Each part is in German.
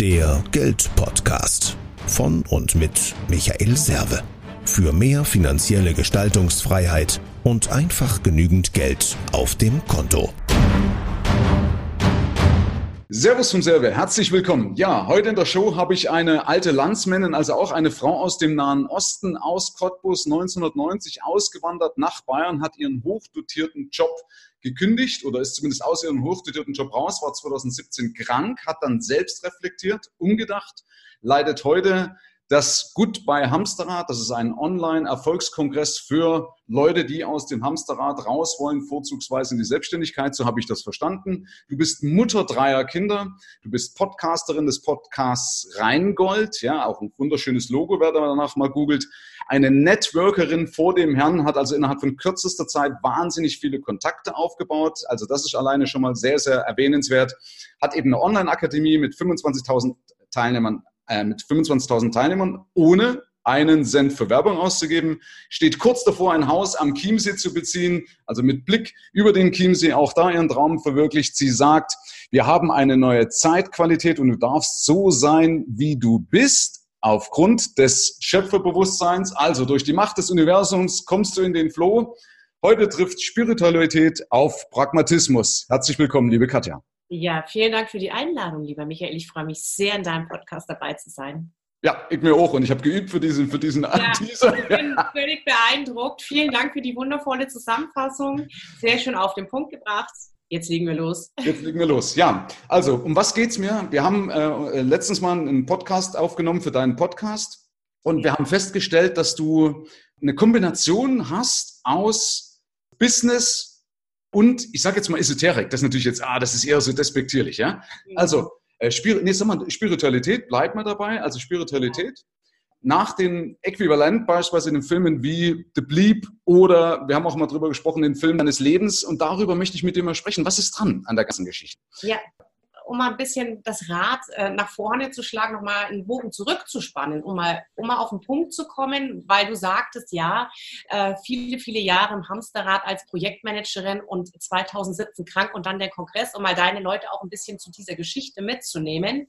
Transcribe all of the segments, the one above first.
Der Geldpodcast von und mit Michael Serve. Für mehr finanzielle Gestaltungsfreiheit und einfach genügend Geld auf dem Konto. Servus vom Serve, herzlich willkommen. Ja, heute in der Show habe ich eine alte Landsmännin, also auch eine Frau aus dem Nahen Osten, aus Cottbus, 1990 ausgewandert nach Bayern, hat ihren hochdotierten Job gekündigt oder ist zumindest aus ihrem hochdotierten Job raus, war 2017 krank, hat dann selbst reflektiert, umgedacht, leidet heute das Goodbye Hamsterrad, das ist ein Online-Erfolgskongress für Leute, die aus dem Hamsterrad raus wollen, vorzugsweise in die Selbstständigkeit. So habe ich das verstanden. Du bist Mutter dreier Kinder. Du bist Podcasterin des Podcasts Rheingold. Ja, auch ein wunderschönes Logo, wer danach mal googelt. Eine Networkerin vor dem Herrn hat also innerhalb von kürzester Zeit wahnsinnig viele Kontakte aufgebaut. Also das ist alleine schon mal sehr, sehr erwähnenswert. Hat eben eine Online-Akademie mit 25.000 Teilnehmern äh, mit 25.000 Teilnehmern, ohne einen Cent für Werbung auszugeben, steht kurz davor, ein Haus am Chiemsee zu beziehen, also mit Blick über den Chiemsee, auch da ihren Traum verwirklicht. Sie sagt, wir haben eine neue Zeitqualität und du darfst so sein, wie du bist, aufgrund des Schöpferbewusstseins, also durch die Macht des Universums kommst du in den Flow. Heute trifft Spiritualität auf Pragmatismus. Herzlich willkommen, liebe Katja. Ja, vielen Dank für die Einladung, lieber Michael. Ich freue mich sehr, in deinem Podcast dabei zu sein. Ja, ich mir auch. Und ich habe geübt für diesen, für diesen ja, Teaser. Ich bin völlig beeindruckt. Vielen Dank für die wundervolle Zusammenfassung. Sehr schön auf den Punkt gebracht. Jetzt legen wir los. Jetzt legen wir los. Ja, also um was geht es mir? Wir haben äh, letztens mal einen Podcast aufgenommen für deinen Podcast und wir haben festgestellt, dass du eine Kombination hast aus Business, und ich sage jetzt mal Esoterik, das ist natürlich jetzt, ah, das ist eher so despektierlich, ja. Also, äh, Spir nee, sag mal, Spiritualität, bleibt mal dabei, also Spiritualität. Nach dem Äquivalent beispielsweise in den Filmen wie The Bleep oder wir haben auch mal drüber gesprochen, den Film deines Lebens und darüber möchte ich mit dir mal sprechen. Was ist dran an der ganzen Geschichte? Ja, um mal ein bisschen das Rad äh, nach vorne zu schlagen, nochmal einen Bogen zurückzuspannen, um mal, um mal auf den Punkt zu kommen, weil du sagtest, ja, äh, viele, viele Jahre im Hamsterrad als Projektmanagerin und 2017 krank und dann der Kongress, um mal deine Leute auch ein bisschen zu dieser Geschichte mitzunehmen,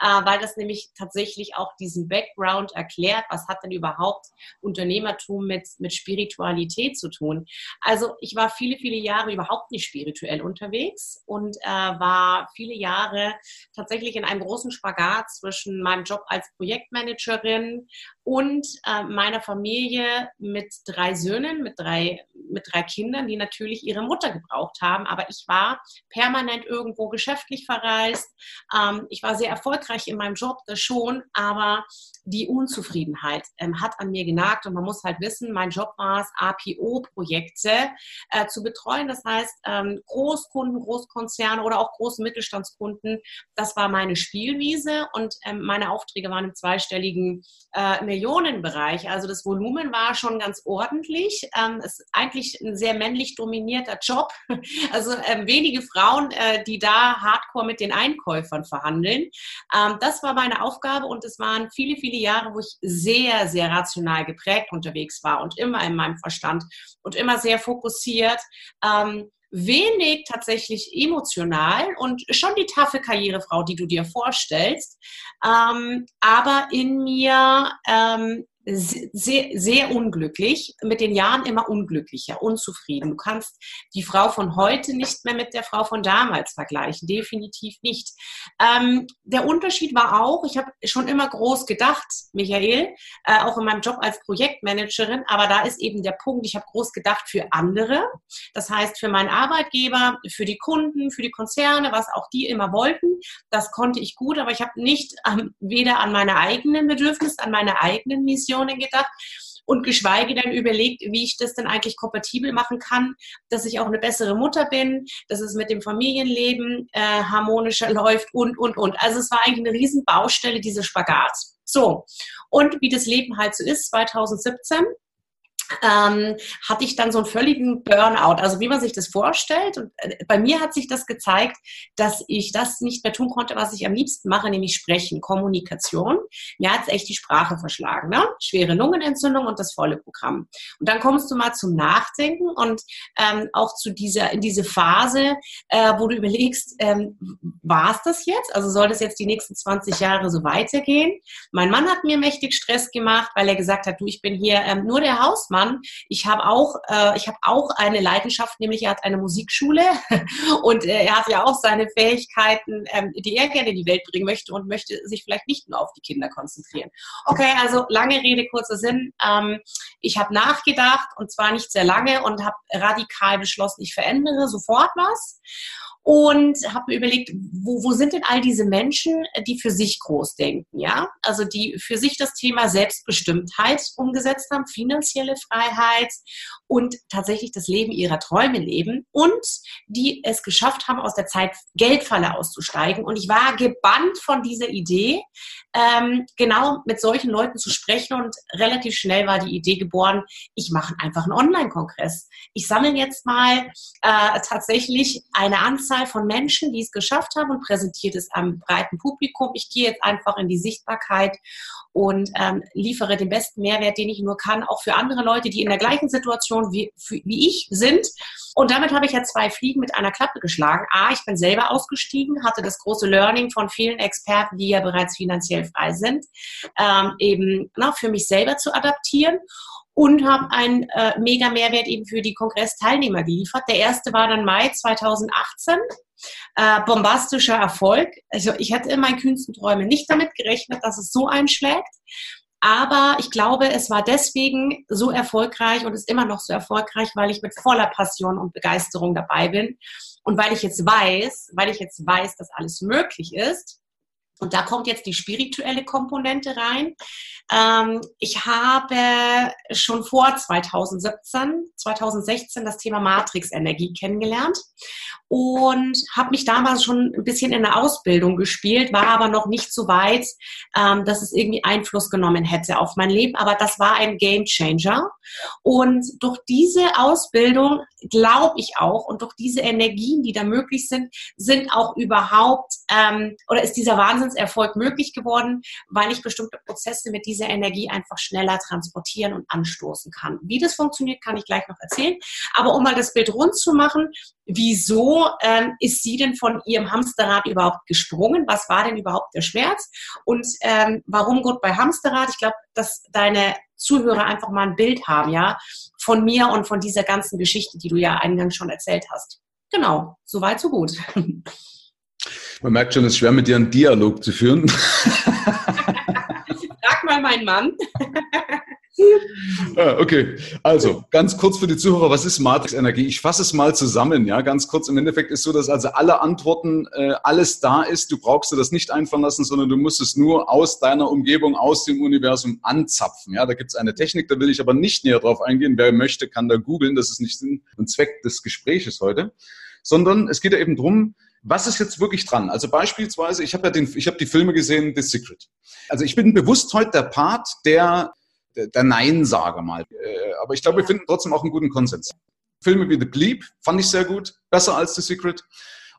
äh, weil das nämlich tatsächlich auch diesen Background erklärt, was hat denn überhaupt Unternehmertum mit, mit Spiritualität zu tun. Also ich war viele, viele Jahre überhaupt nicht spirituell unterwegs und äh, war viele Jahre Jahre tatsächlich in einem großen Spagat zwischen meinem Job als Projektmanagerin und äh, meiner Familie mit drei Söhnen, mit drei, mit drei Kindern, die natürlich ihre Mutter gebraucht haben. Aber ich war permanent irgendwo geschäftlich verreist. Ähm, ich war sehr erfolgreich in meinem Job, das schon, aber die Unzufriedenheit ähm, hat an mir genagt und man muss halt wissen, mein Job war es, APO-Projekte äh, zu betreuen. Das heißt, ähm, Großkunden, Großkonzerne oder auch große Mittelstandskunden, das war meine Spielwiese und ähm, meine Aufträge waren im zweistelligen äh, Millionenbereich. Also das Volumen war schon ganz ordentlich. Ähm, es ist eigentlich ein sehr männlich dominierter Job. Also ähm, wenige Frauen, äh, die da hardcore mit den Einkäufern verhandeln. Ähm, das war meine Aufgabe und es waren viele, viele Jahre, wo ich sehr, sehr rational geprägt unterwegs war und immer in meinem Verstand und immer sehr fokussiert. Ähm, wenig tatsächlich emotional und schon die taffe Karrierefrau, die du dir vorstellst, ähm, aber in mir ähm, sehr, sehr unglücklich, mit den Jahren immer unglücklicher, unzufrieden. Du kannst die Frau von heute nicht mehr mit der Frau von damals vergleichen, definitiv nicht. Ähm, der Unterschied war auch, ich habe schon immer groß gedacht, Michael, äh, auch in meinem Job als Projektmanagerin, aber da ist eben der Punkt, ich habe groß gedacht für andere, das heißt für meinen Arbeitgeber, für die Kunden, für die Konzerne, was auch die immer wollten, das konnte ich gut, aber ich habe nicht ähm, weder an meine eigenen Bedürfnisse, an meine eigenen Mission, Situationen gedacht und geschweige denn überlegt, wie ich das denn eigentlich kompatibel machen kann, dass ich auch eine bessere Mutter bin, dass es mit dem Familienleben äh, harmonischer läuft und, und, und. Also es war eigentlich eine riesen Baustelle, diese Spagat. So, und wie das Leben halt so ist, 2017 ähm, hatte ich dann so einen völligen Burnout. Also wie man sich das vorstellt. Und äh, bei mir hat sich das gezeigt, dass ich das nicht mehr tun konnte, was ich am liebsten mache, nämlich sprechen, Kommunikation. Mir hat es echt die Sprache verschlagen. Ne? Schwere Lungenentzündung und das volle Programm. Und dann kommst du mal zum Nachdenken und ähm, auch zu dieser, in diese Phase, äh, wo du überlegst, ähm, war es das jetzt? Also soll das jetzt die nächsten 20 Jahre so weitergehen? Mein Mann hat mir mächtig Stress gemacht, weil er gesagt hat, du, ich bin hier ähm, nur der Hausmann Mann. Ich habe auch, äh, ich habe auch eine Leidenschaft, nämlich er hat eine Musikschule und äh, er hat ja auch seine Fähigkeiten, ähm, die er gerne in die Welt bringen möchte und möchte sich vielleicht nicht nur auf die Kinder konzentrieren. Okay, also lange Rede, kurzer Sinn. Ähm, ich habe nachgedacht und zwar nicht sehr lange und habe radikal beschlossen, ich verändere sofort was und habe mir überlegt, wo, wo sind denn all diese Menschen, die für sich groß denken, ja? Also die für sich das Thema Selbstbestimmtheit umgesetzt haben, finanzielle Freiheit und tatsächlich das Leben ihrer Träume leben und die es geschafft haben, aus der Zeit Geldfalle auszusteigen. Und ich war gebannt von dieser Idee, ähm, genau mit solchen Leuten zu sprechen und relativ schnell war die Idee geboren, ich mache einfach einen Online-Kongress. Ich sammle jetzt mal äh, tatsächlich eine Anzahl von Menschen, die es geschafft haben und präsentiert es am breiten Publikum. Ich gehe jetzt einfach in die Sichtbarkeit und ähm, liefere den besten Mehrwert, den ich nur kann, auch für andere Leute, die in der gleichen Situation wie, wie ich sind. Und damit habe ich ja zwei Fliegen mit einer Klappe geschlagen. A, ich bin selber ausgestiegen, hatte das große Learning von vielen Experten, die ja bereits finanziell frei sind, ähm, eben na, für mich selber zu adaptieren und habe einen äh, mega Mehrwert eben für die Kongressteilnehmer geliefert. Der erste war dann Mai 2018. Äh, bombastischer Erfolg. Also ich hatte in meinen kühnsten Träumen nicht damit gerechnet, dass es so einschlägt. Aber ich glaube, es war deswegen so erfolgreich und ist immer noch so erfolgreich, weil ich mit voller Passion und Begeisterung dabei bin. Und weil ich jetzt weiß, weil ich jetzt weiß, dass alles möglich ist, und da kommt jetzt die spirituelle Komponente rein. Ähm, ich habe schon vor 2017, 2016 das Thema Matrix-Energie kennengelernt und habe mich damals schon ein bisschen in der Ausbildung gespielt, war aber noch nicht so weit, ähm, dass es irgendwie Einfluss genommen hätte auf mein Leben. Aber das war ein Game Changer. Und durch diese Ausbildung glaube ich auch und durch diese Energien, die da möglich sind, sind auch überhaupt ähm, oder ist dieser Wahnsinnserfolg möglich geworden, weil ich bestimmte Prozesse mit dieser Energie einfach schneller transportieren und anstoßen kann. Wie das funktioniert, kann ich gleich noch erzählen. Aber um mal das Bild rund zu machen, wieso ähm, ist sie denn von ihrem Hamsterrad überhaupt gesprungen? Was war denn überhaupt der Schmerz? Und ähm, warum gut bei Hamsterrad? Ich glaube, dass deine Zuhörer einfach mal ein Bild haben, ja, von mir und von dieser ganzen Geschichte, die du ja eingangs schon erzählt hast. Genau, soweit, so gut. Man merkt schon, es ist schwer, mit dir einen Dialog zu führen. Frag mal meinen Mann. Ah, okay, also ganz kurz für die Zuhörer, was ist Matrix-Energie? Ich fasse es mal zusammen, ja, ganz kurz. Im Endeffekt ist so, dass also alle Antworten, äh, alles da ist. Du brauchst dir das nicht einfallen lassen, sondern du musst es nur aus deiner Umgebung, aus dem Universum anzapfen. Ja, da gibt es eine Technik, da will ich aber nicht näher drauf eingehen. Wer möchte, kann da googeln. Das ist nicht Sinn und Zweck des Gespräches heute, sondern es geht ja eben drum. Was ist jetzt wirklich dran? Also beispielsweise, ich habe ja den, ich habe die Filme gesehen, The Secret. Also ich bin bewusst heute der Part, der der Nein-Sager mal. Äh, aber ich glaube, wir finden trotzdem auch einen guten Konsens. Filme wie The Bleep fand ich sehr gut, besser als The Secret.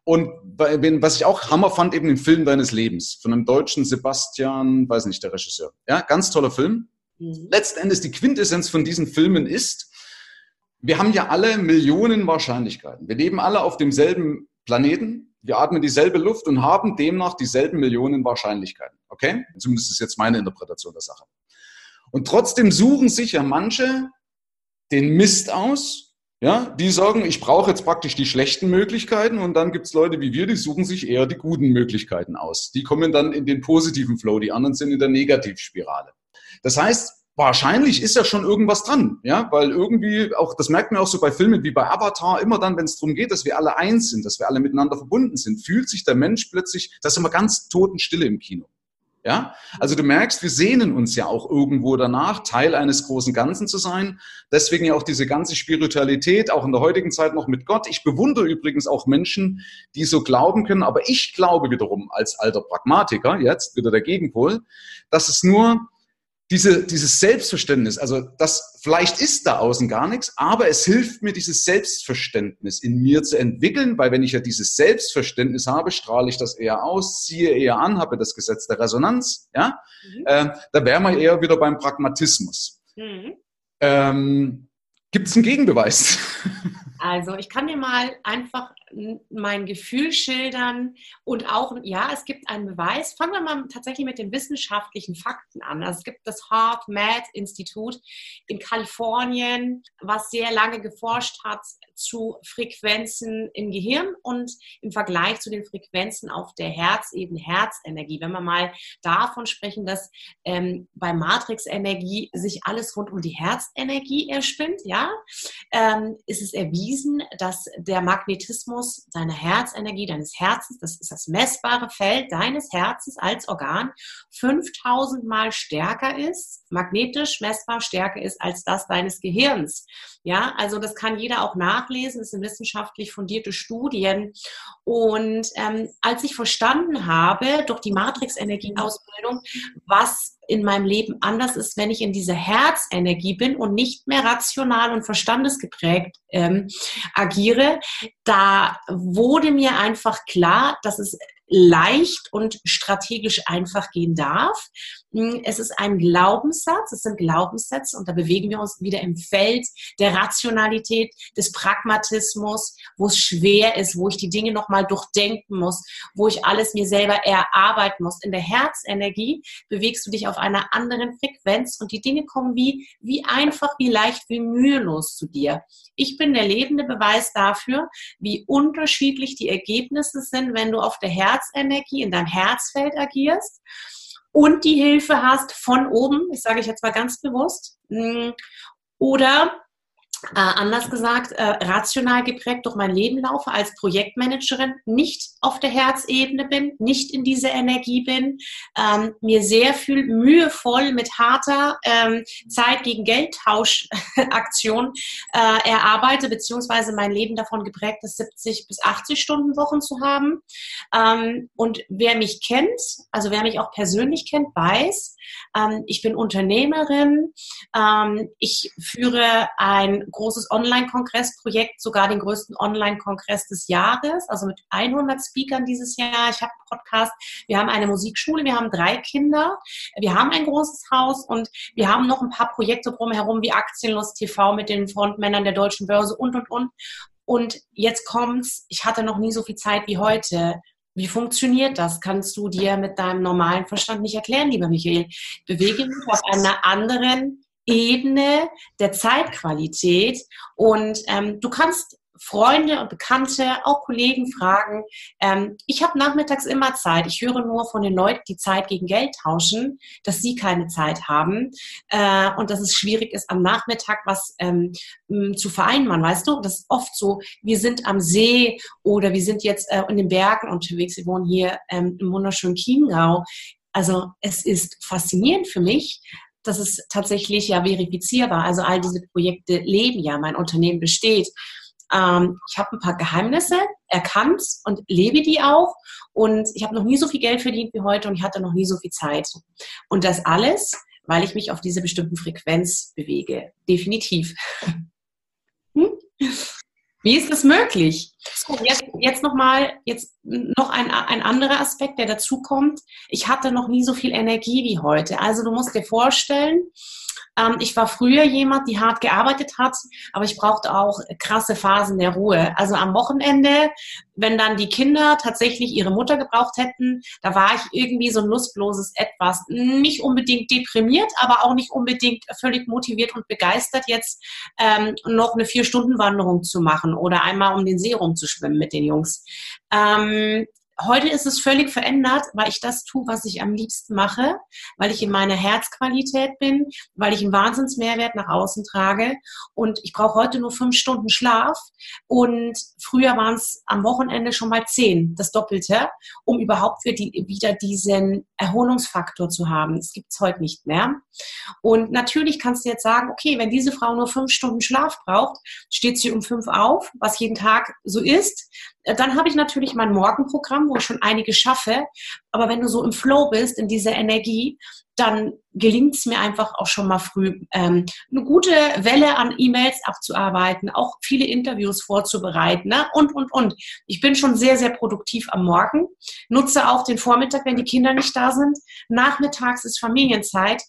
Und was ich auch Hammer fand, eben den Film deines Lebens von einem deutschen Sebastian, weiß nicht, der Regisseur. Ja, ganz toller Film. Mhm. Letzten Endes die Quintessenz von diesen Filmen ist, wir haben ja alle Millionen Wahrscheinlichkeiten. Wir leben alle auf demselben Planeten. Wir atmen dieselbe Luft und haben demnach dieselben Millionen Wahrscheinlichkeiten. Okay? Zumindest ist jetzt meine Interpretation der Sache. Und trotzdem suchen sich ja manche den Mist aus. Ja, die sagen, ich brauche jetzt praktisch die schlechten Möglichkeiten und dann gibt's Leute wie wir, die suchen sich eher die guten Möglichkeiten aus. Die kommen dann in den positiven Flow, die anderen sind in der Negativspirale. Das heißt, wahrscheinlich ist ja schon irgendwas dran, ja, weil irgendwie auch, das merkt man auch so bei Filmen wie bei Avatar, immer dann, wenn es darum geht, dass wir alle eins sind, dass wir alle miteinander verbunden sind, fühlt sich der Mensch plötzlich, das ist immer ganz totenstille im Kino. Ja, also du merkst, wir sehnen uns ja auch irgendwo danach, Teil eines großen Ganzen zu sein. Deswegen ja auch diese ganze Spiritualität, auch in der heutigen Zeit noch mit Gott. Ich bewundere übrigens auch Menschen, die so glauben können, aber ich glaube wiederum als alter Pragmatiker, jetzt wieder der Gegenpol, dass es nur diese, dieses Selbstverständnis, also das vielleicht ist da außen gar nichts, aber es hilft mir, dieses Selbstverständnis in mir zu entwickeln, weil wenn ich ja dieses Selbstverständnis habe, strahle ich das eher aus, ziehe eher an, habe das Gesetz der Resonanz, ja, mhm. äh, da wären wir eher wieder beim Pragmatismus. Mhm. Ähm, Gibt es einen Gegenbeweis? Also ich kann dir mal einfach mein Gefühl schildern und auch, ja, es gibt einen Beweis. Fangen wir mal tatsächlich mit den wissenschaftlichen Fakten an. Also es gibt das Heart Math Institut in Kalifornien, was sehr lange geforscht hat zu Frequenzen im Gehirn und im Vergleich zu den Frequenzen auf der Herzebene, Herzenergie. Wenn wir mal davon sprechen, dass ähm, bei Matrix-Energie sich alles rund um die Herzenergie erspinnt, ja, ähm, ist es erwiesen, dass der Magnetismus deiner Herzenergie, deines Herzens, das ist das messbare Feld deines Herzens als Organ, 5000 Mal stärker ist, magnetisch messbar stärker ist als das deines Gehirns. Ja, also das kann jeder auch nachlesen. Das sind wissenschaftlich fundierte Studien. Und ähm, als ich verstanden habe durch die Matrix-Energie-Ausbildung, was in meinem Leben anders ist, wenn ich in dieser Herzenergie bin und nicht mehr rational und verstandesgeprägt ähm, agiere, da wurde mir einfach klar, dass es leicht und strategisch einfach gehen darf. Hm, es ist ein Glaubenssatz, es sind Glaubenssätze und da bewegen wir uns wieder im Feld der Rationalität, des Pragmatismus, wo es schwer ist, wo ich die Dinge nochmal durchdenken muss, wo ich alles mir selber erarbeiten muss. In der Herzenergie bewegst du dich auf einer anderen Frequenz und die Dinge kommen wie, wie einfach, wie leicht, wie mühelos zu dir. Ich bin der lebende Beweis dafür, wie unterschiedlich die Ergebnisse sind, wenn du auf der Herzenergie, in deinem Herzfeld agierst und die Hilfe hast von oben, ich sage ich jetzt mal ganz bewusst, hm, oder äh, anders gesagt, äh, rational geprägt durch mein Leben laufe als Projektmanagerin, nicht auf der Herzebene bin, nicht in dieser Energie bin, ähm, mir sehr viel mühevoll mit harter ähm, Zeit gegen Geldtauschaktion äh, erarbeite, beziehungsweise mein Leben davon geprägt ist, 70 bis 80 Stunden Wochen zu haben. Ähm, und wer mich kennt, also wer mich auch persönlich kennt, weiß, ähm, ich bin Unternehmerin, ähm, ich führe ein großes Online-Kongressprojekt, sogar den größten Online-Kongress des Jahres, also mit 100 Speakern dieses Jahr. Ich habe einen Podcast, wir haben eine Musikschule, wir haben drei Kinder, wir haben ein großes Haus und wir haben noch ein paar Projekte drumherum wie Aktienlust TV mit den Frontmännern der deutschen Börse und, und, und. Und jetzt kommt's, ich hatte noch nie so viel Zeit wie heute. Wie funktioniert das? Kannst du dir mit deinem normalen Verstand nicht erklären, lieber Michael. Bewege mich auf einer anderen Ebene der Zeitqualität. Und ähm, du kannst Freunde und Bekannte, auch Kollegen fragen. Ähm, ich habe nachmittags immer Zeit. Ich höre nur von den Leuten, die Zeit gegen Geld tauschen, dass sie keine Zeit haben äh, und dass es schwierig ist, am Nachmittag was ähm, zu vereinbaren. Weißt du, das ist oft so, wir sind am See oder wir sind jetzt äh, in den Bergen unterwegs. Wir wohnen hier ähm, im wunderschönen Chiemgau. Also es ist faszinierend für mich, das ist tatsächlich ja verifizierbar. Also all diese Projekte leben ja, mein Unternehmen besteht. Ähm, ich habe ein paar Geheimnisse erkannt und lebe die auch. Und ich habe noch nie so viel Geld verdient wie heute und ich hatte noch nie so viel Zeit. Und das alles, weil ich mich auf diese bestimmten Frequenz bewege. Definitiv. Hm? Wie ist das möglich? So, jetzt, jetzt nochmal, jetzt noch ein, ein anderer Aspekt, der dazu kommt. Ich hatte noch nie so viel Energie wie heute. Also du musst dir vorstellen, ähm, ich war früher jemand, die hart gearbeitet hat, aber ich brauchte auch krasse Phasen der Ruhe. Also am Wochenende, wenn dann die Kinder tatsächlich ihre Mutter gebraucht hätten, da war ich irgendwie so ein lustloses Etwas. Nicht unbedingt deprimiert, aber auch nicht unbedingt völlig motiviert und begeistert, jetzt ähm, noch eine Vier-Stunden-Wanderung zu machen oder einmal um den See rumzuschwimmen mit den Jungs. Ähm, Heute ist es völlig verändert, weil ich das tue, was ich am liebsten mache, weil ich in meiner Herzqualität bin, weil ich einen Wahnsinnsmehrwert nach außen trage. Und ich brauche heute nur fünf Stunden Schlaf. Und früher waren es am Wochenende schon mal zehn, das Doppelte, um überhaupt wieder diesen Erholungsfaktor zu haben. Das gibt es heute nicht mehr. Und natürlich kannst du jetzt sagen, okay, wenn diese Frau nur fünf Stunden Schlaf braucht, steht sie um fünf auf, was jeden Tag so ist, äh, dann habe ich natürlich mein Morgenprogramm, wo ich schon einige schaffe. Aber wenn du so im Flow bist, in dieser Energie, dann gelingt es mir einfach auch schon mal früh, ähm, eine gute Welle an E-Mails abzuarbeiten, auch viele Interviews vorzubereiten ne? und, und, und. Ich bin schon sehr, sehr produktiv am Morgen, nutze auch den Vormittag, wenn die Kinder nicht da sind. Nachmittags ist Familienzeit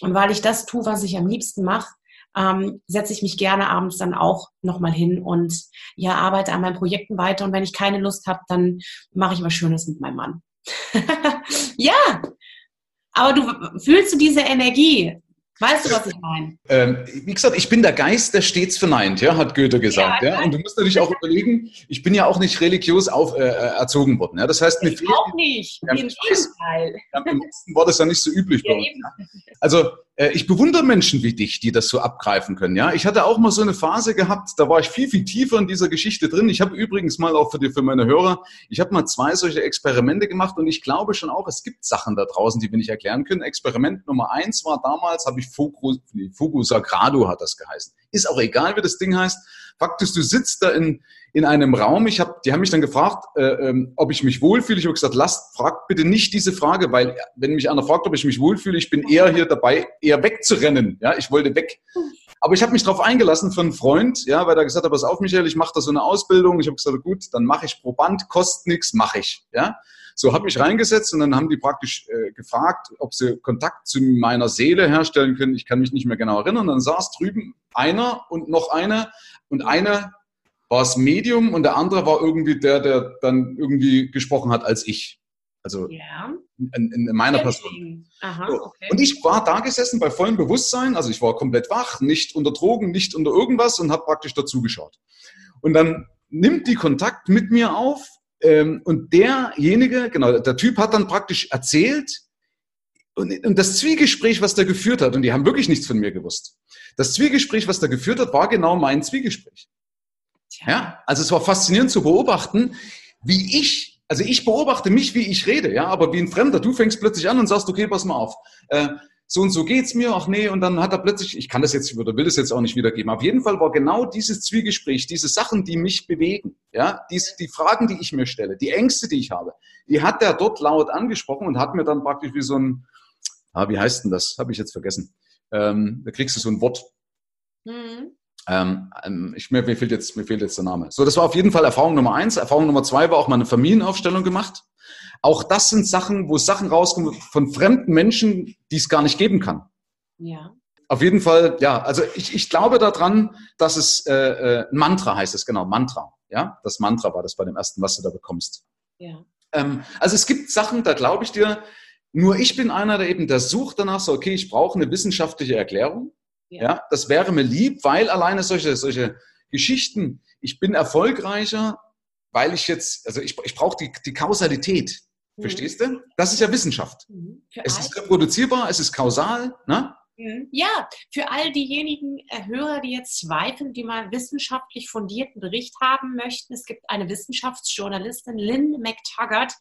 und weil ich das tue, was ich am liebsten mache, ähm, setze ich mich gerne abends dann auch nochmal hin und ja, arbeite an meinen Projekten weiter. Und wenn ich keine Lust habe, dann mache ich was Schönes mit meinem Mann. ja, aber du fühlst du diese Energie? Weißt du, was ich meine? Ähm, wie gesagt, ich bin der Geist, der stets verneint, ja, hat Goethe gesagt. Ja, ja. Und du musst natürlich auch überlegen, ich bin ja auch nicht religiös auf, äh, äh erzogen worden. Ja. Das heißt, ich auch nicht. Ja, Im Gegenteil. Ja, Im Osten war das ja nicht so üblich bei uns. Also ich bewundere Menschen wie dich, die das so abgreifen können. Ja, ich hatte auch mal so eine Phase gehabt, da war ich viel viel tiefer in dieser Geschichte drin. Ich habe übrigens mal auch für die, für meine Hörer, ich habe mal zwei solche Experimente gemacht und ich glaube schon auch, es gibt Sachen da draußen, die wir nicht erklären können. Experiment Nummer eins war damals, habe ich Fugu, Fugu Sagrado hat das geheißen. Ist auch egal, wie das Ding heißt. Fakt ist, du sitzt da in in einem Raum. Ich hab, die haben mich dann gefragt, äh, ähm, ob ich mich wohlfühle. Ich habe gesagt, lasst, fragt bitte nicht diese Frage, weil wenn mich einer fragt, ob ich mich wohlfühle, ich bin eher hier dabei, eher wegzurennen. Ja, ich wollte weg. Aber ich habe mich darauf eingelassen für einen Freund, ja, weil er gesagt hat, pass auf, Michael, ich mache da so eine Ausbildung. Ich habe gesagt, gut, dann mache ich Proband, kostet nichts, mache ich. Ja, so habe ich reingesetzt und dann haben die praktisch äh, gefragt, ob sie Kontakt zu meiner Seele herstellen können. Ich kann mich nicht mehr genau erinnern. Dann saß drüben einer und noch einer und einer war es Medium und der andere war irgendwie der, der dann irgendwie gesprochen hat als ich. Also ja. in, in, meiner Person. Aha, okay. Und ich war da gesessen bei vollem Bewusstsein, also ich war komplett wach, nicht unter Drogen, nicht unter irgendwas und habe praktisch dazugeschaut. Und dann nimmt die Kontakt mit mir auf ähm, und derjenige, genau, der Typ hat dann praktisch erzählt, und, und das Zwiegespräch, was der geführt hat, und die haben wirklich nichts von mir gewusst. Das Zwiegespräch, was der geführt hat, war genau mein Zwiegespräch. Ja, also es war faszinierend zu beobachten, wie ich, also ich beobachte mich, wie ich rede, ja, aber wie ein Fremder, du fängst plötzlich an und sagst, okay, pass mal auf, äh, so und so geht's mir, ach nee, und dann hat er plötzlich, ich kann das jetzt oder will das jetzt auch nicht wiedergeben. Auf jeden Fall war genau dieses Zwiegespräch, diese Sachen, die mich bewegen, ja, die, die Fragen, die ich mir stelle, die Ängste, die ich habe, die hat er dort laut angesprochen und hat mir dann praktisch wie so ein, ah, wie heißt denn das? Habe ich jetzt vergessen. Ähm, da kriegst du so ein Wort. Mhm. Ähm, ähm, ich, mir, mir, fehlt jetzt, mir fehlt jetzt der Name. So, das war auf jeden Fall Erfahrung Nummer eins. Erfahrung Nummer zwei war auch mal eine Familienaufstellung gemacht. Auch das sind Sachen, wo Sachen rauskommen von fremden Menschen, die es gar nicht geben kann. Ja. Auf jeden Fall, ja, also ich, ich glaube daran, dass es äh, äh, Mantra heißt es, genau, Mantra. Ja, das Mantra war das bei dem ersten, was du da bekommst. Ja. Ähm, also es gibt Sachen, da glaube ich dir, nur ich bin einer, der eben, der sucht danach so, okay, ich brauche eine wissenschaftliche Erklärung. Ja. ja, das wäre mir lieb, weil alleine solche, solche Geschichten, ich bin erfolgreicher, weil ich jetzt, also ich, ich brauche die, die Kausalität. Mhm. Verstehst du? Das ist ja Wissenschaft. Mhm. Es ist reproduzierbar, es ist kausal. Ne? Mhm. Ja, für all diejenigen äh, Hörer, die jetzt zweifeln, die mal wissenschaftlich fundierten Bericht haben möchten, es gibt eine Wissenschaftsjournalistin, Lynn McTaggart,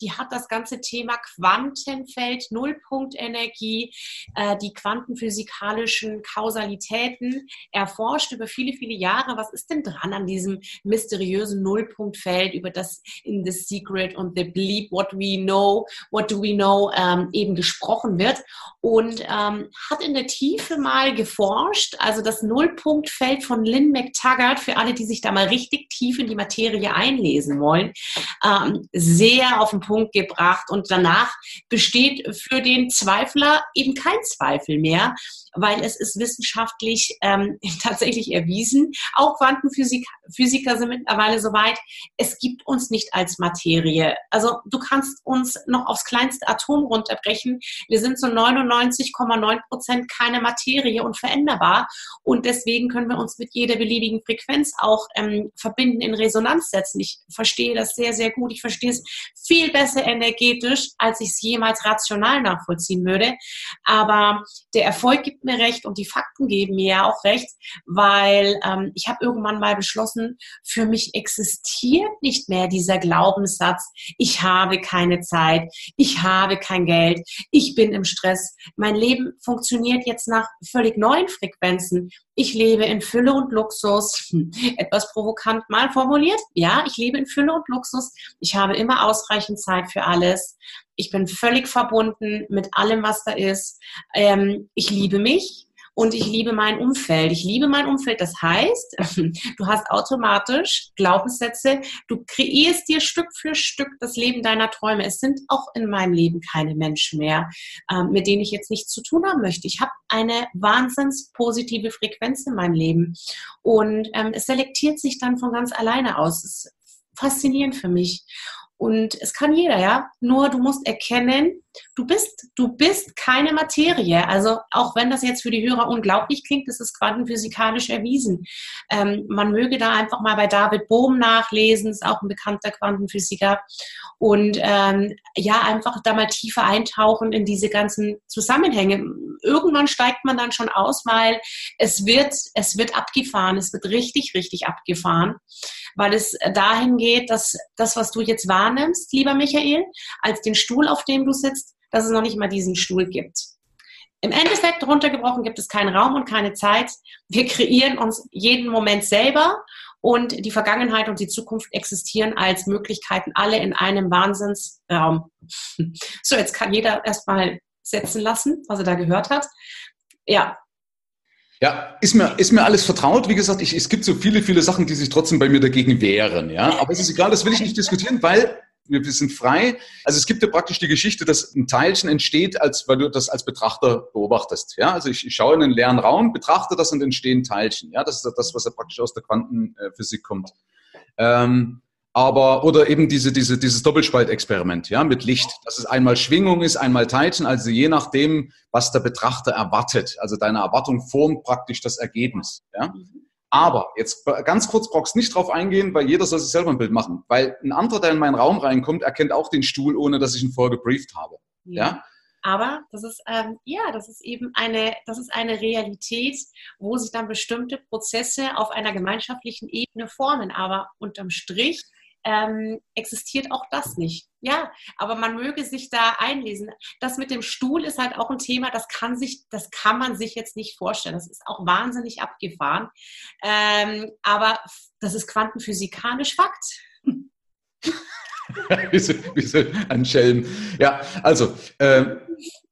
die hat das ganze Thema Quantenfeld, Nullpunktenergie, äh, die quantenphysikalischen Kausalitäten erforscht über viele, viele Jahre. Was ist denn dran an diesem mysteriösen Nullpunktfeld, über das in The Secret und The Believe What We Know, What Do We Know ähm, eben gesprochen wird und ähm, hat hat in der Tiefe mal geforscht, also das Nullpunktfeld von Lynn McTaggart, für alle, die sich da mal richtig tief in die Materie einlesen wollen, ähm, sehr auf den Punkt gebracht. Und danach besteht für den Zweifler eben kein Zweifel mehr, weil es ist wissenschaftlich ähm, tatsächlich erwiesen. Auch Quantenphysiker sind mittlerweile soweit. Es gibt uns nicht als Materie. Also du kannst uns noch aufs kleinste Atom runterbrechen. Wir sind zu 99,9 Prozent keine Materie und veränderbar. Und deswegen können wir uns mit jeder beliebigen Frequenz auch ähm, verbinden, in Resonanz setzen. Ich verstehe das sehr, sehr gut. Ich verstehe es viel besser energetisch, als ich es jemals rational nachvollziehen würde. Aber der Erfolg gibt mir recht und die Fakten geben mir ja auch recht, weil ähm, ich habe irgendwann mal beschlossen, für mich existiert nicht mehr dieser Glaubenssatz, ich habe keine Zeit, ich habe kein Geld, ich bin im Stress. Mein Leben funktioniert funktioniert jetzt nach völlig neuen Frequenzen. Ich lebe in Fülle und Luxus. Etwas provokant mal formuliert. Ja, ich lebe in Fülle und Luxus. Ich habe immer ausreichend Zeit für alles. Ich bin völlig verbunden mit allem, was da ist. Ähm, ich liebe mich und ich liebe mein Umfeld. Ich liebe mein Umfeld. Das heißt, du hast automatisch Glaubenssätze. Du kreierst dir Stück für Stück das Leben deiner Träume. Es sind auch in meinem Leben keine Menschen mehr, ähm, mit denen ich jetzt nichts zu tun haben möchte. Ich habe eine wahnsinns positive Frequenz in meinem Leben und ähm, es selektiert sich dann von ganz alleine aus. Es ist faszinierend für mich. Und es kann jeder, ja. Nur du musst erkennen, du bist, du bist keine Materie. Also auch wenn das jetzt für die Hörer unglaublich klingt, das ist quantenphysikalisch erwiesen. Ähm, man möge da einfach mal bei David Bohm nachlesen, ist auch ein bekannter Quantenphysiker. Und ähm, ja, einfach da mal tiefer eintauchen in diese ganzen Zusammenhänge. Irgendwann steigt man dann schon aus, weil es wird, es wird abgefahren, es wird richtig, richtig abgefahren, weil es dahin geht, dass das, was du jetzt wahrnimmst, lieber Michael, als den Stuhl, auf dem du sitzt, dass es noch nicht mal diesen Stuhl gibt. Im Endeffekt runtergebrochen gibt es keinen Raum und keine Zeit. Wir kreieren uns jeden Moment selber und die Vergangenheit und die Zukunft existieren als Möglichkeiten alle in einem Wahnsinnsraum. So, jetzt kann jeder erstmal setzen lassen, was er da gehört hat. Ja. Ja, ist mir, ist mir alles vertraut. Wie gesagt, ich, es gibt so viele, viele Sachen, die sich trotzdem bei mir dagegen wehren. Ja, aber es ist egal, das will ich nicht diskutieren, weil wir, sind frei. Also es gibt ja praktisch die Geschichte, dass ein Teilchen entsteht, als weil du das als Betrachter beobachtest. Ja, also ich, ich schaue in einen leeren Raum, betrachte das und entstehen Teilchen. Ja, das ist das, was ja praktisch aus der Quantenphysik kommt. Ähm, aber oder eben diese, diese, dieses Doppelspaltexperiment, ja, mit Licht, dass es einmal Schwingung ist, einmal Teilchen, also je nachdem, was der Betrachter erwartet. Also deine Erwartung formt praktisch das Ergebnis. Ja. Mhm. Aber jetzt ganz kurz brauchst nicht drauf eingehen, weil jeder soll sich selber ein Bild machen. Weil ein anderer, der in meinen Raum reinkommt, erkennt auch den Stuhl, ohne dass ich ihn vorher gebrieft habe. Ja. ja? Aber das ist ähm, ja, das ist eben eine, das ist eine Realität, wo sich dann bestimmte Prozesse auf einer gemeinschaftlichen Ebene formen. Aber unterm Strich ähm, existiert auch das nicht. Ja, aber man möge sich da einlesen. Das mit dem Stuhl ist halt auch ein Thema, das kann sich, das kann man sich jetzt nicht vorstellen. Das ist auch wahnsinnig abgefahren. Ähm, aber das ist quantenphysikalisch Fakt. wie, ein Schelm. Ja, also, äh,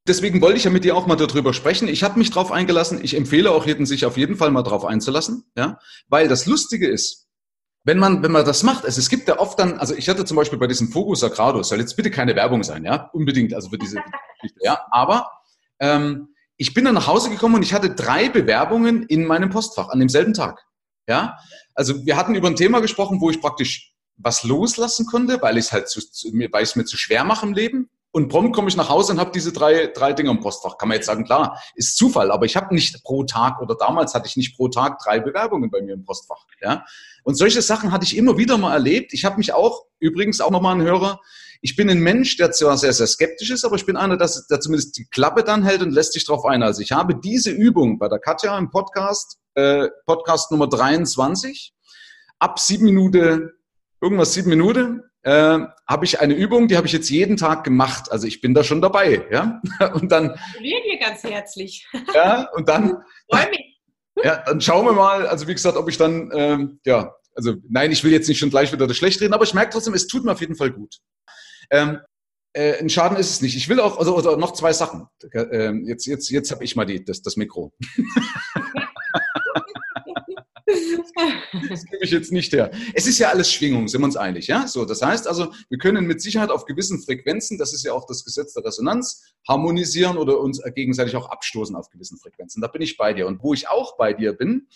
deswegen wollte ich ja mit dir auch mal darüber sprechen. Ich habe mich darauf eingelassen. Ich empfehle auch jedem, sich auf jeden Fall mal darauf einzulassen, ja, weil das Lustige ist, wenn man, wenn man das macht, also es gibt ja oft dann, also ich hatte zum Beispiel bei diesem Focus Sagrado, soll jetzt bitte keine Werbung sein, ja, unbedingt, also für diese Geschichte, ja, aber ähm, ich bin dann nach Hause gekommen und ich hatte drei Bewerbungen in meinem Postfach an demselben Tag, ja, also wir hatten über ein Thema gesprochen, wo ich praktisch was loslassen konnte, weil ich es halt zu, weil ich es mir zu schwer mache im Leben und prompt komme ich nach Hause und habe diese drei, drei Dinge im Postfach. Kann man jetzt sagen, klar, ist Zufall, aber ich habe nicht pro Tag oder damals hatte ich nicht pro Tag drei Bewerbungen bei mir im Postfach. Ja? Und solche Sachen hatte ich immer wieder mal erlebt. Ich habe mich auch, übrigens auch nochmal ein Hörer, ich bin ein Mensch, der zwar sehr, sehr skeptisch ist, aber ich bin einer, der, der zumindest die Klappe dann hält und lässt sich darauf ein. Also ich habe diese Übung bei der Katja im Podcast, äh, Podcast Nummer 23, ab sieben Minuten, irgendwas sieben Minuten, äh, habe ich eine Übung, die habe ich jetzt jeden Tag gemacht. Also ich bin da schon dabei. Ja? Und dann. Gratulieren dir ganz herzlich. Ja, und dann. Freue mich. Ja, dann schauen wir mal. Also wie gesagt, ob ich dann, ähm, ja, also nein, ich will jetzt nicht schon gleich wieder das schlecht reden, aber ich merke trotzdem, es tut mir auf jeden Fall gut. Ähm, äh, ein Schaden ist es nicht. Ich will auch, also, also noch zwei Sachen. Äh, jetzt jetzt, jetzt habe ich mal die, das, das Mikro. Das gebe ich jetzt nicht her. Es ist ja alles Schwingung, sind wir uns einig, ja? So, das heißt also, wir können mit Sicherheit auf gewissen Frequenzen, das ist ja auch das Gesetz der Resonanz, harmonisieren oder uns gegenseitig auch abstoßen auf gewissen Frequenzen. Da bin ich bei dir. Und wo ich auch bei dir bin,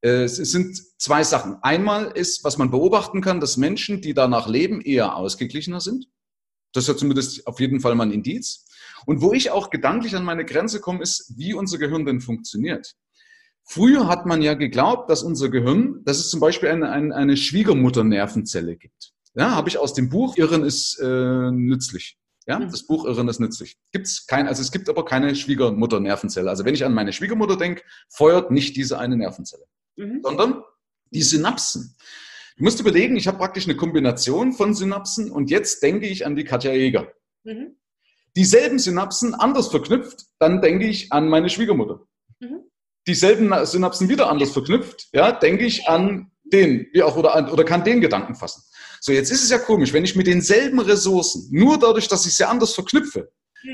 äh, es sind zwei Sachen. Einmal ist, was man beobachten kann, dass Menschen, die danach leben, eher ausgeglichener sind. Das ist ja zumindest auf jeden Fall mal ein Indiz. Und wo ich auch gedanklich an meine Grenze komme, ist, wie unser Gehirn denn funktioniert. Früher hat man ja geglaubt, dass unser Gehirn, dass es zum Beispiel eine, eine, eine Schwiegermutter-Nervenzelle gibt. Ja, habe ich aus dem Buch Irren ist äh, nützlich. Ja, mhm. das Buch Irren ist nützlich. Gibt's kein, also es gibt aber keine Schwiegermutter-Nervenzelle. Also wenn ich an meine Schwiegermutter denke, feuert nicht diese eine Nervenzelle, mhm. sondern die Synapsen. Du musst überlegen, ich habe praktisch eine Kombination von Synapsen und jetzt denke ich an die Katja Jäger. Mhm. dieselben Synapsen anders verknüpft, dann denke ich an meine Schwiegermutter. Mhm. Dieselben Synapsen wieder anders verknüpft, ja, denke ich an den, wie auch, oder, an, oder kann den Gedanken fassen. So, jetzt ist es ja komisch, wenn ich mit denselben Ressourcen, nur dadurch, dass ich sie anders verknüpfe.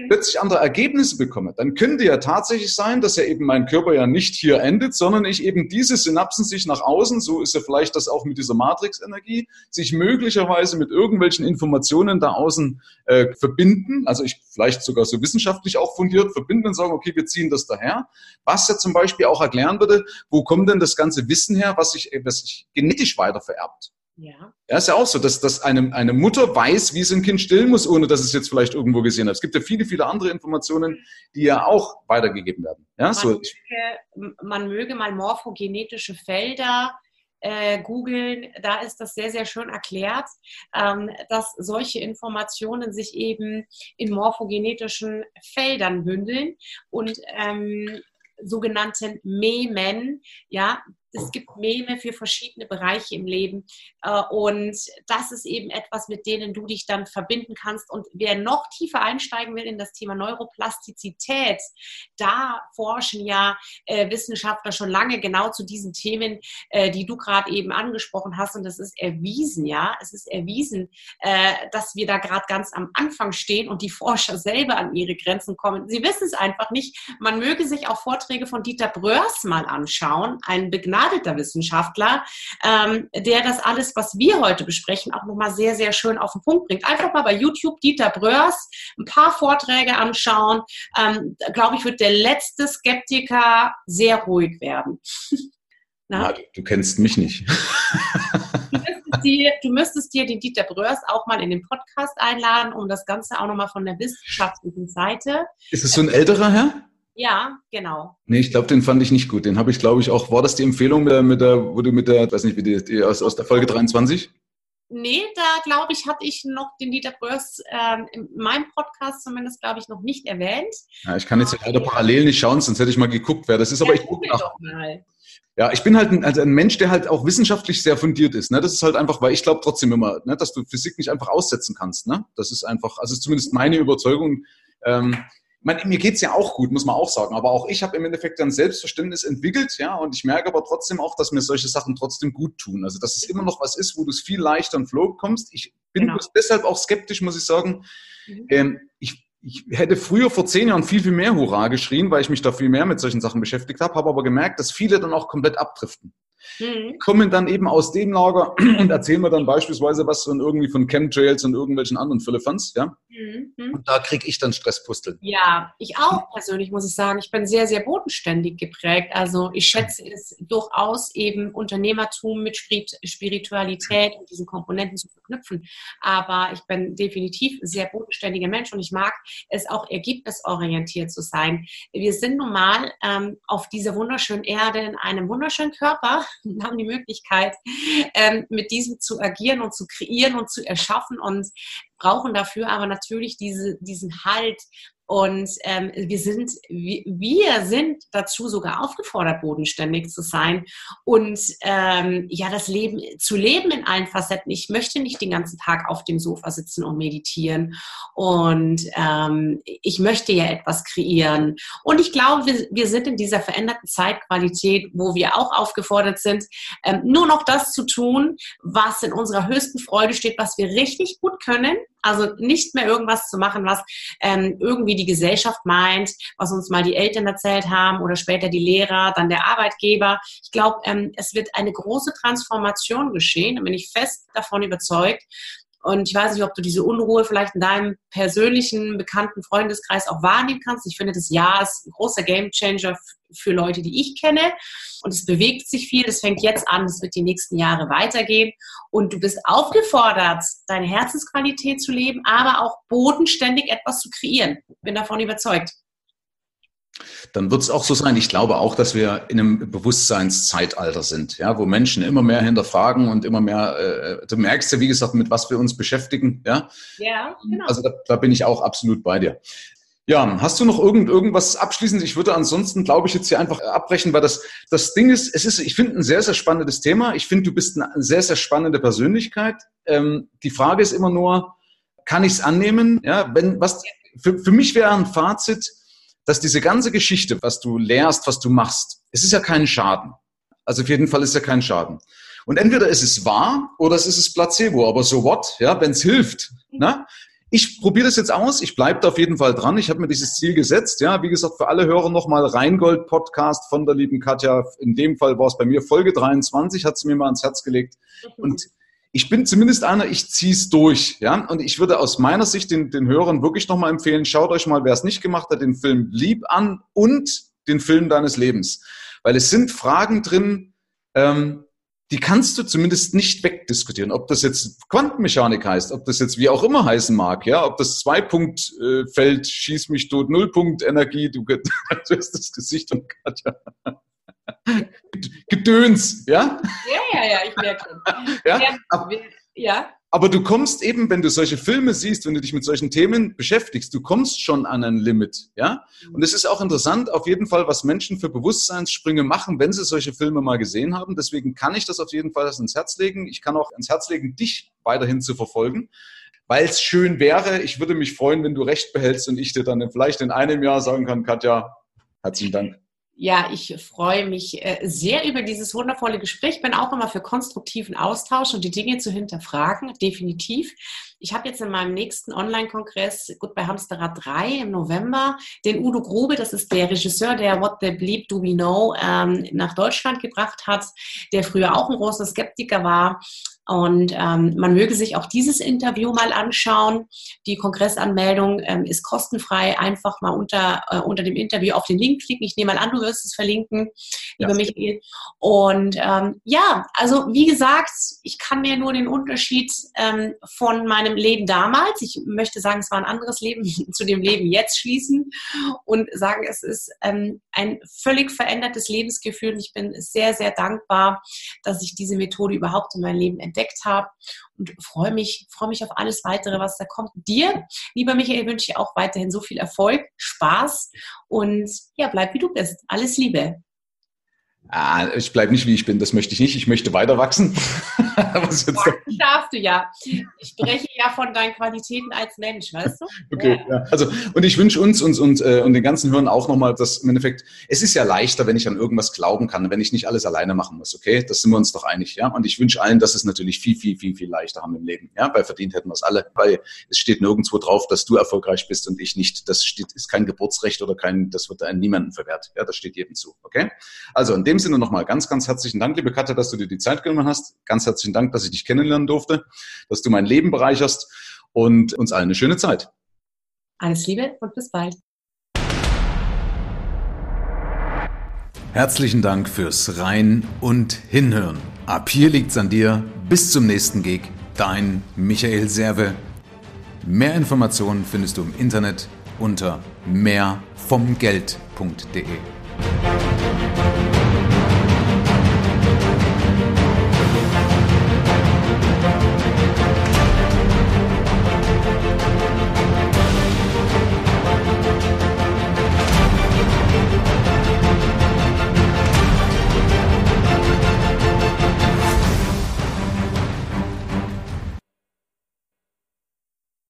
Plötzlich andere Ergebnisse bekomme, dann könnte ja tatsächlich sein, dass ja eben mein Körper ja nicht hier endet, sondern ich eben diese Synapsen sich nach außen, so ist ja vielleicht das auch mit dieser Matrix-Energie, sich möglicherweise mit irgendwelchen Informationen da außen äh, verbinden, also ich vielleicht sogar so wissenschaftlich auch fundiert verbinden und sagen, okay, wir ziehen das daher. Was ja zum Beispiel auch erklären würde, wo kommt denn das ganze Wissen her, was sich, was sich genetisch weiter vererbt? Ja. Ja, ist ja auch so, dass, dass eine, eine Mutter weiß, wie sie ein Kind stillen muss, ohne dass es jetzt vielleicht irgendwo gesehen hat. Es gibt ja viele, viele andere Informationen, die ja auch weitergegeben werden. Ja, man, so. möge, man möge mal morphogenetische Felder äh, googeln, da ist das sehr, sehr schön erklärt, ähm, dass solche Informationen sich eben in morphogenetischen Feldern bündeln und ähm, sogenannten Memen, ja, es gibt Meme für verschiedene Bereiche im Leben. Äh, und das ist eben etwas, mit denen du dich dann verbinden kannst. Und wer noch tiefer einsteigen will in das Thema Neuroplastizität, da forschen ja äh, Wissenschaftler schon lange genau zu diesen Themen, äh, die du gerade eben angesprochen hast. Und das ist erwiesen, ja. Es ist erwiesen, dass wir da gerade ganz am Anfang stehen und die Forscher selber an ihre Grenzen kommen. Sie wissen es einfach nicht. Man möge sich auch Vorträge von Dieter Bröers mal anschauen, ein begnadeter begnadeter Wissenschaftler, ähm, der das alles, was wir heute besprechen, auch nochmal sehr, sehr schön auf den Punkt bringt. Einfach mal bei YouTube Dieter Bröers ein paar Vorträge anschauen. Ähm, Glaube ich, wird der letzte Skeptiker sehr ruhig werden. Na? Ja, du kennst mich nicht. du, müsstest dir, du müsstest dir den Dieter Bröers auch mal in den Podcast einladen, um das Ganze auch nochmal von der wissenschaftlichen Seite. Ist es so ein älterer Herr? Ja, genau. Nee, ich glaube, den fand ich nicht gut. Den habe ich, glaube ich, auch, war das die Empfehlung mit der, mit der, wo du mit der, weiß nicht, wie die, die aus, aus der Folge 23? Nee, da glaube ich, hatte ich noch den Dieter Bröers ähm, in meinem Podcast zumindest, glaube ich, noch nicht erwähnt. Ja, ich kann jetzt leider parallel nicht schauen, sonst hätte ich mal geguckt, wer das ist, aber ja, ich gucke doch mal. Ja, ich bin halt ein, also ein Mensch, der halt auch wissenschaftlich sehr fundiert ist. Ne? Das ist halt einfach, weil ich glaube trotzdem immer, ne, dass du Physik nicht einfach aussetzen kannst. Ne? Das ist einfach, also ist zumindest meine Überzeugung. Ähm, meine, mir geht's ja auch gut, muss man auch sagen. Aber auch ich habe im Endeffekt ein Selbstverständnis entwickelt, ja, und ich merke aber trotzdem auch, dass mir solche Sachen trotzdem gut tun. Also dass es immer noch was ist, wo du es viel leichter in Flow bekommst. Ich bin genau. deshalb auch skeptisch, muss ich sagen. Mhm. Ähm, ich, ich hätte früher vor zehn Jahren viel, viel mehr Hurra geschrien, weil ich mich da viel mehr mit solchen Sachen beschäftigt habe, habe aber gemerkt, dass viele dann auch komplett abdriften. Mhm. Kommen dann eben aus dem Lager und erzählen mir dann beispielsweise was von irgendwie von Chemtrails und irgendwelchen anderen Philippans, ja. Mhm. Und da kriege ich dann Stresspusteln. Ja, ich auch persönlich muss ich sagen, ich bin sehr, sehr bodenständig geprägt. Also ich schätze es durchaus eben Unternehmertum mit Spiritualität und diesen Komponenten zu verknüpfen. Aber ich bin definitiv ein sehr bodenständiger Mensch und ich mag es auch ergebnisorientiert zu sein. Wir sind nun mal ähm, auf dieser wunderschönen Erde in einem wunderschönen Körper und haben die Möglichkeit, ähm, mit diesem zu agieren und zu kreieren und zu erschaffen und brauchen dafür aber natürlich diese, diesen Halt und ähm, wir sind, wir sind dazu sogar aufgefordert, bodenständig zu sein und ähm, ja, das Leben zu leben in allen Facetten. Ich möchte nicht den ganzen Tag auf dem Sofa sitzen und meditieren und ähm, ich möchte ja etwas kreieren. Und ich glaube, wir, wir sind in dieser veränderten Zeitqualität, wo wir auch aufgefordert sind, ähm, nur noch das zu tun, was in unserer höchsten Freude steht, was wir richtig gut können also nicht mehr irgendwas zu machen, was ähm, irgendwie die Gesellschaft meint, was uns mal die Eltern erzählt haben oder später die Lehrer, dann der Arbeitgeber. Ich glaube, ähm, es wird eine große Transformation geschehen. Da bin ich fest davon überzeugt. Und ich weiß nicht, ob du diese Unruhe vielleicht in deinem persönlichen, bekannten Freundeskreis auch wahrnehmen kannst. Ich finde, das Jahr ist ein großer Gamechanger für Leute, die ich kenne. Und es bewegt sich viel. Es fängt jetzt an. Es wird die nächsten Jahre weitergehen. Und du bist aufgefordert, deine Herzensqualität zu leben, aber auch bodenständig etwas zu kreieren. Bin davon überzeugt. Dann wird es auch so sein. Ich glaube auch, dass wir in einem Bewusstseinszeitalter sind, ja, wo Menschen immer mehr hinterfragen und immer mehr, äh, du merkst ja, wie gesagt, mit was wir uns beschäftigen, ja. Ja, genau. Also da, da bin ich auch absolut bei dir. Ja, hast du noch irgend, irgendwas abschließend? Ich würde ansonsten, glaube ich, jetzt hier einfach abbrechen, weil das, das Ding ist, es ist, ich finde, ein sehr, sehr spannendes Thema. Ich finde, du bist eine sehr, sehr spannende Persönlichkeit. Ähm, die Frage ist immer nur, kann ich es annehmen? Ja, wenn, was, für, für mich wäre ein Fazit, dass diese ganze Geschichte, was du lehrst, was du machst, es ist ja kein Schaden. Also auf jeden Fall ist ja kein Schaden. Und entweder ist es wahr oder es ist es Placebo. Aber so what? Ja, wenn es hilft. Ne? Ich probiere das jetzt aus. Ich bleibe da auf jeden Fall dran. Ich habe mir dieses Ziel gesetzt. Ja, wie gesagt, für alle Hörer nochmal Rheingold Podcast von der lieben Katja. In dem Fall war es bei mir Folge 23, hat sie mir mal ans Herz gelegt. Und ich bin zumindest einer, ich ziehe es durch. Ja? Und ich würde aus meiner Sicht den, den Hörern wirklich nochmal empfehlen, schaut euch mal, wer es nicht gemacht hat, den Film Lieb an und den Film deines Lebens. Weil es sind Fragen drin, ähm, die kannst du zumindest nicht wegdiskutieren. Ob das jetzt Quantenmechanik heißt, ob das jetzt wie auch immer heißen mag, ja, ob das Zwei-Punkt-Feld, schieß mich tot, Null-Punkt-Energie, du, du hast das Gesicht und Katja. Gedöns, ja? Ja, ja, ja, ich merke. Ja, aber, ja. Aber du kommst eben, wenn du solche Filme siehst, wenn du dich mit solchen Themen beschäftigst, du kommst schon an ein Limit, ja? Und es ist auch interessant, auf jeden Fall, was Menschen für Bewusstseinssprünge machen, wenn sie solche Filme mal gesehen haben. Deswegen kann ich das auf jeden Fall ins Herz legen. Ich kann auch ins Herz legen, dich weiterhin zu verfolgen weil es schön wäre. Ich würde mich freuen, wenn du recht behältst und ich dir dann vielleicht in einem Jahr sagen kann, Katja, herzlichen Dank. Ja, ich freue mich äh, sehr über dieses wundervolle Gespräch. Bin auch immer für konstruktiven Austausch und die Dinge zu hinterfragen, definitiv. Ich habe jetzt in meinem nächsten Online-Kongress, gut bei Hamsterrad 3 im November, den Udo Grube, das ist der Regisseur, der What the Bleep Do We Know ähm, nach Deutschland gebracht hat, der früher auch ein großer Skeptiker war und ähm, man möge sich auch dieses Interview mal anschauen. Die Kongressanmeldung ähm, ist kostenfrei. Einfach mal unter, äh, unter dem Interview auf den Link klicken. Ich nehme mal an, du wirst es verlinken, lieber ja. Michael. Und ähm, ja, also wie gesagt, ich kann mir nur den Unterschied ähm, von meinem Leben damals, ich möchte sagen, es war ein anderes Leben, zu dem Leben jetzt schließen und sagen, es ist ähm, ein völlig verändertes Lebensgefühl. Ich bin sehr, sehr dankbar, dass ich diese Methode überhaupt in mein Leben entdeckt habe und freue mich, freue mich auf alles weitere, was da kommt. Dir, lieber Michael, wünsche ich auch weiterhin so viel Erfolg, Spaß und ja, bleib wie du bist. Alles Liebe. Ah, ich bleibe nicht, wie ich bin. Das möchte ich nicht. Ich möchte weiter wachsen. Was jetzt wachsen darfst du ja. Ich spreche ja von deinen Qualitäten als Mensch, weißt du? Okay, ja. ja. Also, und ich wünsche uns und, und, äh, und den ganzen Hörern auch nochmal, dass im Endeffekt, es ist ja leichter, wenn ich an irgendwas glauben kann, wenn ich nicht alles alleine machen muss, okay? Das sind wir uns doch einig, ja? Und ich wünsche allen, dass es natürlich viel, viel, viel, viel leichter haben im Leben, ja? Weil verdient hätten wir es alle, weil es steht nirgendwo drauf, dass du erfolgreich bist und ich nicht. Das steht, ist kein Geburtsrecht oder kein, das wird einem niemandem verwehrt, ja? Das steht jedem zu, okay? Also, in dem Sinne nochmal ganz, ganz herzlichen Dank, liebe Katja, dass du dir die Zeit genommen hast. Ganz herzlichen Dank, dass ich dich kennenlernen durfte, dass du mein Leben bereicherst und uns allen eine schöne Zeit. Alles Liebe und bis bald. Herzlichen Dank fürs Rein und Hinhören. Ab hier liegt's an dir. Bis zum nächsten Gig. Dein Michael Serve. Mehr Informationen findest du im Internet unter mehrvomgeld.de.